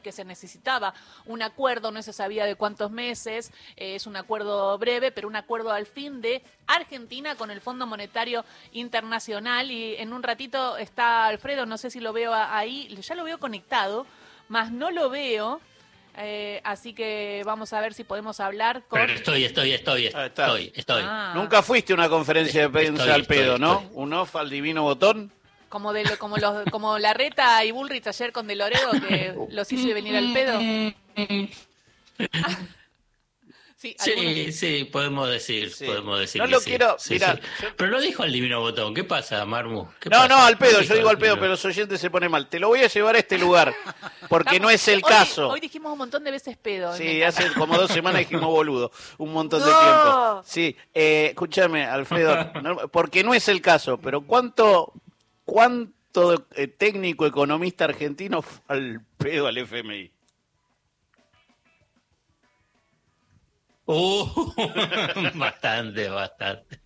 que se necesitaba un acuerdo, no se sabía de cuántos meses, eh, es un acuerdo breve, pero un acuerdo al fin de Argentina con el Fondo Monetario Internacional. Y en un ratito está Alfredo, no sé si lo veo ahí, ya lo veo conectado, más no lo veo. Eh, así que vamos a ver si podemos hablar con. Pero estoy, estoy, estoy, estoy, estoy. Ah. Nunca fuiste a una conferencia de prensa al pedo, ¿no? Un off al divino botón. Como de como los como la reta y Bullrich ayer con De Loredo que los hizo venir al pedo. Sí, sí, podemos decir, podemos decir. No lo quiero, Pero lo dijo al divino botón. ¿Qué pasa, Marmu? no, no, al pedo, yo digo al pedo, pero los oyentes se pone mal. Te lo voy a llevar a este lugar, porque no es el caso. Hoy dijimos un montón de veces pedo. Sí, hace como dos semanas dijimos boludo, un montón de tiempo. Sí, eh, escúchame, Alfredo, porque no es el caso, pero ¿cuánto, cuánto eh, técnico economista argentino fue al pedo al FMI? Uh, bastante, bastante.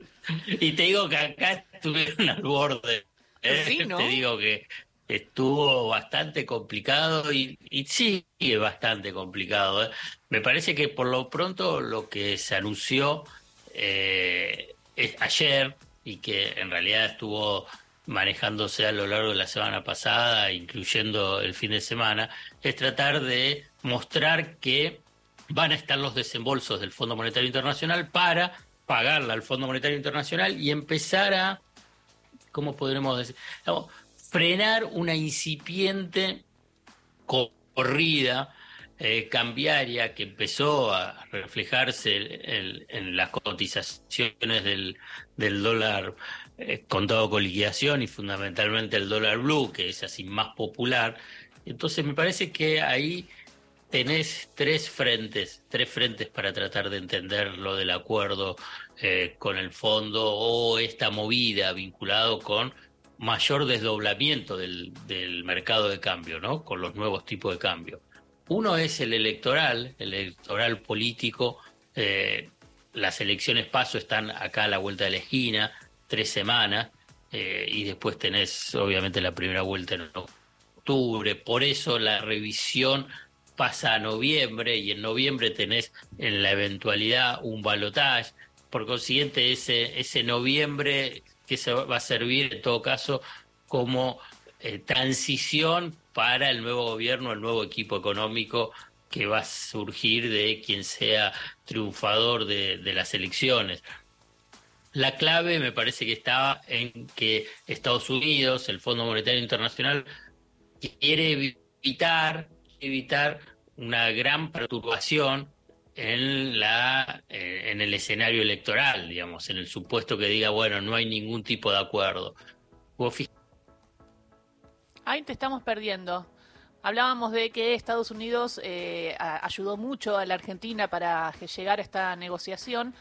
Y te digo que acá estuvieron al borde. ¿eh? Te digo que estuvo bastante complicado y, y sigue bastante complicado. ¿eh? Me parece que por lo pronto lo que se anunció eh, ayer y que en realidad estuvo manejándose a lo largo de la semana pasada, incluyendo el fin de semana, es tratar de mostrar que van a estar los desembolsos del Fondo Monetario Internacional para pagarla al Fondo Monetario Internacional y empezar a, ¿cómo podremos decir? frenar una incipiente corrida eh, cambiaria que empezó a reflejarse en, las cotizaciones del, del dólar eh, contado con liquidación y fundamentalmente el dólar blue, que es así más popular. Entonces me parece que ahí tenés tres frentes, tres frentes para tratar de entender lo del acuerdo eh, con el fondo o esta movida vinculado con mayor desdoblamiento del, del, mercado de cambio, ¿no? Con los nuevos tipos de cambio. Uno es el electoral, el electoral político. Eh, las elecciones paso están acá a la vuelta de la esquina, tres semanas, eh, y después tenés obviamente la primera vuelta en octubre. Por eso la revisión pasa a noviembre y en noviembre tenés en la eventualidad un balotaje. Por consiguiente, ese, ese noviembre que se va a servir en todo caso como eh, transición para el nuevo gobierno, el nuevo equipo económico que va a surgir de quien sea triunfador de, de las elecciones. La clave me parece que estaba en que Estados Unidos, el Fondo Monetario Internacional, quiere evitar evitar una gran perturbación en la eh, en el escenario electoral, digamos, en el supuesto que diga, bueno, no hay ningún tipo de acuerdo. Ahí te estamos perdiendo. Hablábamos de que Estados Unidos eh, ayudó mucho a la Argentina para llegar a esta negociación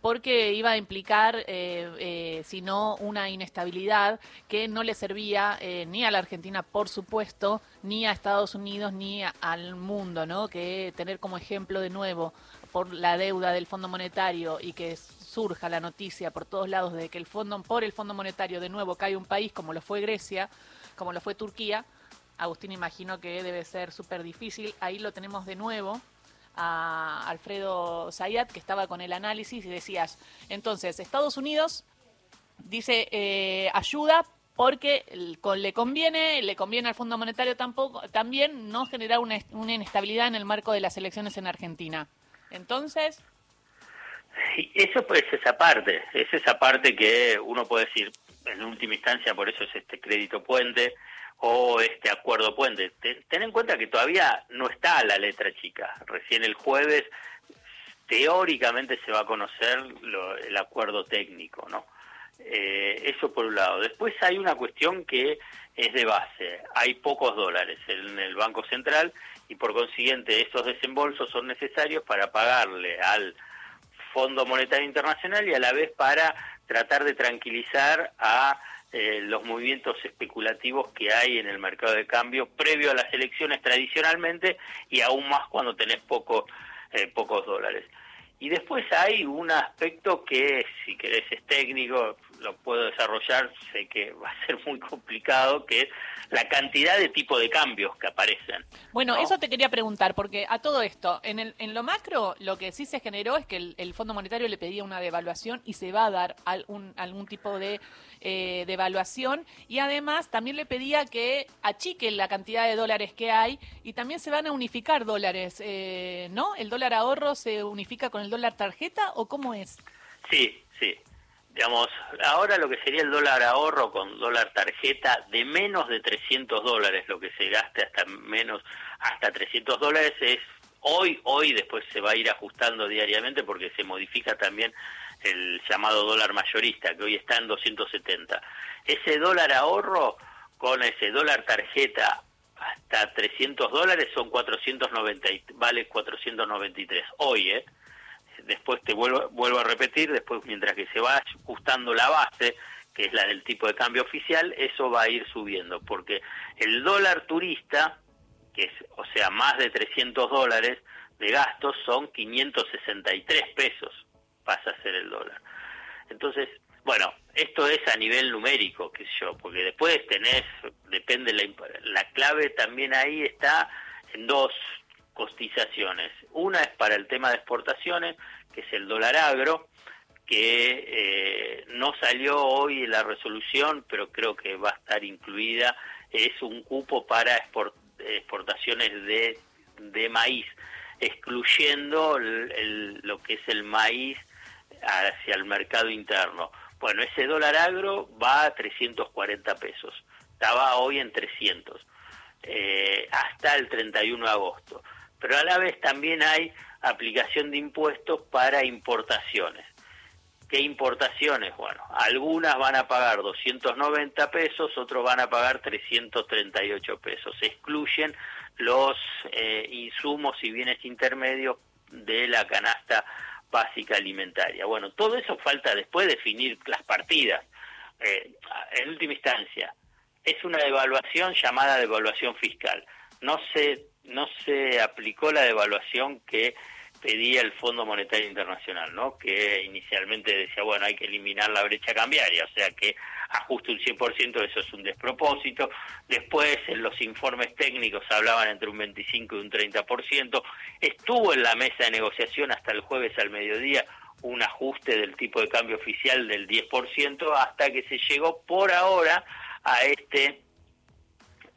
porque iba a implicar, eh, eh, si no, una inestabilidad que no le servía eh, ni a la Argentina, por supuesto, ni a Estados Unidos, ni al mundo, ¿no? Que tener como ejemplo de nuevo por la deuda del Fondo Monetario y que surja la noticia por todos lados de que el fondo, por el Fondo Monetario de nuevo cae un país como lo fue Grecia, como lo fue Turquía, Agustín imagino que debe ser súper difícil. Ahí lo tenemos de nuevo a Alfredo Zayat, que estaba con el análisis, y decías, entonces, Estados Unidos dice eh, ayuda porque le conviene, le conviene al Fondo Monetario tampoco, también no generar una, inestabilidad en el marco de las elecciones en Argentina. Entonces... Eso pues esa parte, es esa parte que uno puede decir, en última instancia, por eso es este crédito puente, o este acuerdo puente. Ten, en cuenta que todavía no está la letra chica. Recién el jueves teóricamente se va a conocer el acuerdo técnico, ¿no? Eh, eso por un lado. Después hay una cuestión que es de base. Hay pocos dólares en el Banco Central y por consiguiente esos desembolsos son necesarios para pagarle al Fondo Monetario Internacional y a la vez para tratar de tranquilizar a eh, los movimientos especulativos que hay en el mercado de cambio previo a las elecciones tradicionalmente y aún más cuando tenés poco, eh, pocos dólares. Y después hay un aspecto que, si querés, es técnico, lo puedo desarrollar, sé que va a ser muy complicado, que es la cantidad de tipo de cambios que aparecen. Bueno, eso te quería preguntar, porque a todo esto, en, el, en lo macro, lo que sí se generó es que el, Fondo Monetario le pedía una devaluación y se va a dar algún, algún tipo de eh, devaluación y además también le pedía que achique la cantidad de dólares que hay y también se van a unificar dólares, eh, ¿no? ¿El dólar ahorro se unifica con el dólar tarjeta o cómo es? Sí, sí. Digamos, ahora lo que sería el dólar ahorro con dólar tarjeta de menos de 300 dólares, lo que se gaste hasta menos, hasta 300 dólares es hoy, hoy después se va a ir ajustando diariamente porque se modifica también el llamado dólar mayorista, que hoy está en 270. Ese dólar ahorro con ese dólar tarjeta hasta 300 dólares son 490, vale 493 hoy, ¿eh? Después te vuelvo, vuelvo a repetir, después mientras que se va ajustando la base, que es la del tipo de cambio oficial, eso va a ir subiendo, porque el dólar turista, que es, o sea, más de 300 dólares de gastos, son 563 pesos, pasa a ser el dólar. Entonces, bueno, esto es a nivel numérico, qué sé yo, porque después tenés, depende, la, la clave también ahí está en dos cotizaciones. Una es para el tema de exportaciones, que es el dólar agro, que eh, no salió hoy la resolución, pero creo que va a estar incluida, es un cupo para exportaciones de, de maíz, excluyendo lo que es el maíz hacia el mercado interno. Bueno, ese dólar agro va a 340 pesos, estaba hoy en 300, eh, hasta el 31 de agosto. Pero a la vez también hay aplicación de impuestos para importaciones. ¿Qué importaciones? Bueno, algunas van a pagar 290 pesos, otros van a pagar 338 pesos. Se excluyen los eh, insumos y bienes intermedios de la canasta básica alimentaria. Bueno, todo eso falta después definir las partidas. Eh, en última instancia, es una devaluación llamada devaluación fiscal. No se no se aplicó la devaluación que pedía el Fondo Monetario Internacional, ¿no? Que inicialmente decía, bueno, hay que eliminar la brecha cambiaria, o sea que ajuste un 100%, eso es un despropósito. Después, en los informes técnicos hablaban entre un 25 y un 30%. Estuvo en la mesa de negociación hasta el jueves al mediodía un ajuste del tipo de cambio oficial del 10% hasta que se llegó por ahora a este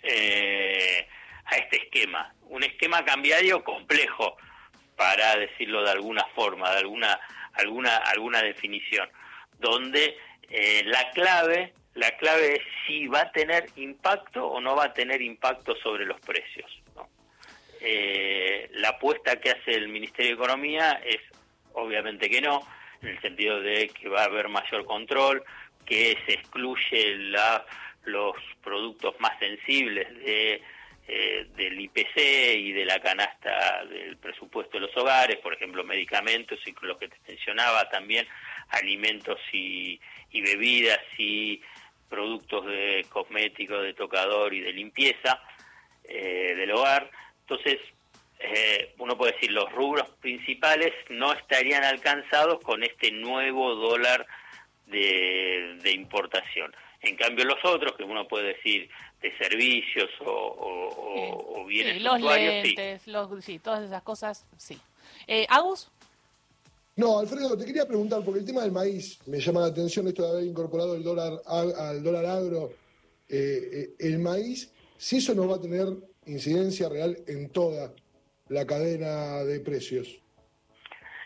eh, este esquema un esquema cambiario complejo, para decirlo de alguna forma, de alguna, alguna, alguna definición, donde eh, la clave, la clave es si va a tener impacto o no va a tener impacto sobre los precios. Eh, la apuesta que hace el Ministerio de Economía es obviamente que no, en el sentido de que va a haber mayor control, que se excluye los productos más sensibles de eh, del IPC y de la canasta del presupuesto de los hogares, por ejemplo, medicamentos y lo que te mencionaba también, alimentos y, bebidas y productos de cosméticos, de tocador y de limpieza eh, del hogar. Entonces, eh, uno puede decir, los rubros principales no estarían alcanzados con este nuevo dólar de, de importación. En cambio, los otros, que uno puede decir de servicios o, bienes sí, los lentes, Los, sí, todas esas cosas, sí. Eh, ¿Agus? No, Alfredo, te quería preguntar, porque el tema del maíz me llama la atención esto de haber incorporado el dólar al dólar agro. Eh, eh, el maíz, si eso no va a tener incidencia real en toda la cadena de precios.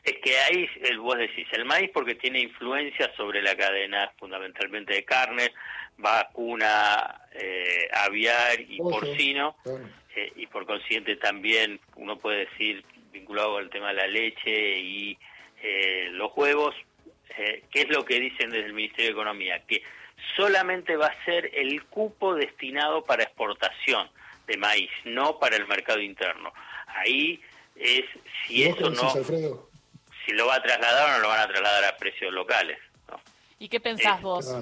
Es que ahí, vos decís, el maíz porque tiene influencia sobre la cadena fundamentalmente de carne, vacuna eh, aviar y porcino, eh, y por consiguiente también uno puede decir vinculado al tema de la leche y eh, los huevos, ¿qué es lo que dicen desde el Ministerio de Economía? Que solamente va a ser el cupo destinado para exportación de maíz, no para el mercado interno. Ahí es si eso no, si lo va a trasladar o no lo van a trasladar a precios locales. ¿Y qué pensás vos?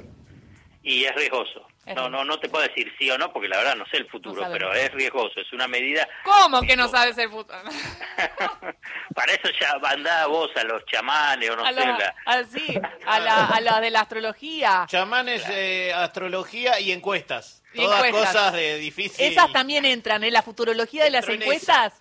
Y es riesgoso. no, no, no te puedo decir sí o no, porque la verdad no sé el futuro, pero es riesgoso, es una medida... ¿Cómo que no sabes el futuro? para eso ya mandá vos a los chamanes o no a sé. la, la- a- sí, a la, a la de la astrología. Chamanes, eh, astrología y encuestas. Y Todas encuestas. cosas de difícil. Esas también entran en la futurología de las en encuestas.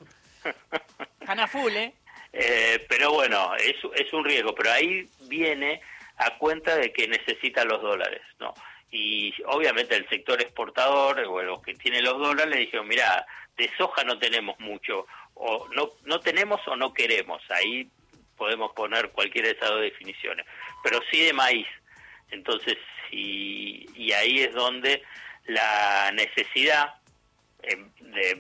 Están a full, ¿eh? Eh, pero bueno, es, es un riesgo, pero ahí viene a cuenta de que necesita los dólares, ¿no? Y obviamente el sector exportador, o los que tienen los dólares, le dijeron, mira, de soja no tenemos mucho, o no, no tenemos o no queremos, ahí podemos poner cualquiera de esas dos definiciones, pero sí de maíz. Entonces, y, y ahí es donde la necesidad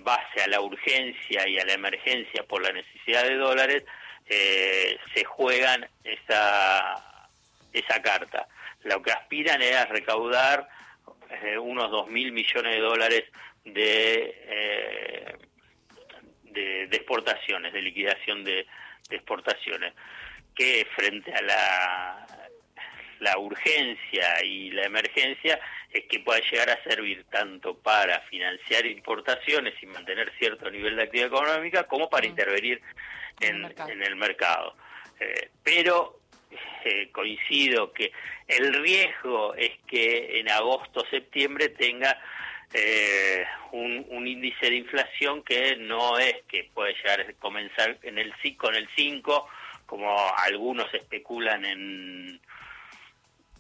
base a la urgencia y a la emergencia por la necesidad de dólares, eh, se juegan esa, esa carta. Lo que aspiran es a recaudar eh, unos dos mil millones de dólares de, eh, de, de exportaciones, de liquidación de, de exportaciones, que frente a la, la urgencia y la emergencia es que pueda llegar a servir tanto para financiar importaciones y mantener cierto nivel de actividad económica como para Mm. intervenir En el mercado. en el mercado. Eh, pero eh, coincido que el riesgo es que en agosto septiembre tenga eh, un, un índice de inflación que no es que puede llegar a comenzar en el con el 5 como algunos especulan en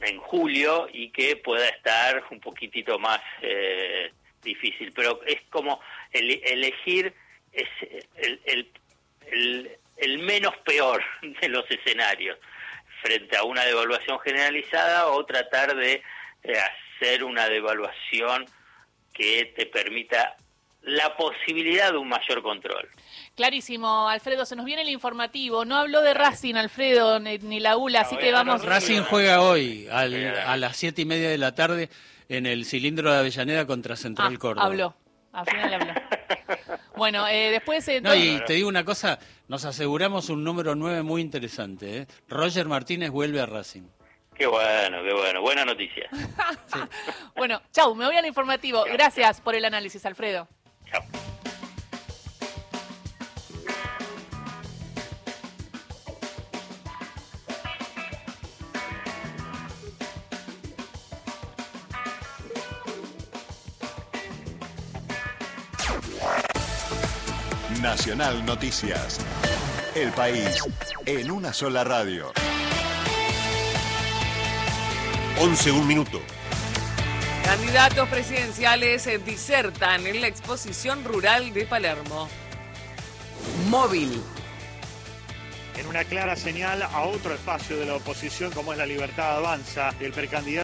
en julio y que pueda estar un poquitito más eh, difícil. Pero es como el- elegir es el, el, el, el menos peor de los escenarios. Frente a una devaluación generalizada o tratar de eh, hacer una devaluación que te permita la posibilidad de un mayor control. Clarísimo, Alfredo, se nos viene el informativo. No habló de Racing, Alfredo, ni, ni la ULA, así No, que vamos. no, Racing no. juega hoy al- a las siete y media de la tarde en el cilindro de Avellaneda contra Central Ah, Córdoba. habló. Al final habló. Bueno, eh, después. eh, No, y te digo una cosa, nos aseguramos un número 9 muy interesante. ¿eh? Roger Martínez vuelve a Racing. Qué bueno, qué bueno. Buena noticia. Bueno, chau, me voy al informativo. Gracias por el análisis, Alfredo. Nacional Noticias. El país en una sola radio. 11 un minuto. Candidatos presidenciales eh, disertan en la exposición rural de Palermo. Móvil. en una clara señal a otro espacio de la oposición como es la libertad avanza. El precandidato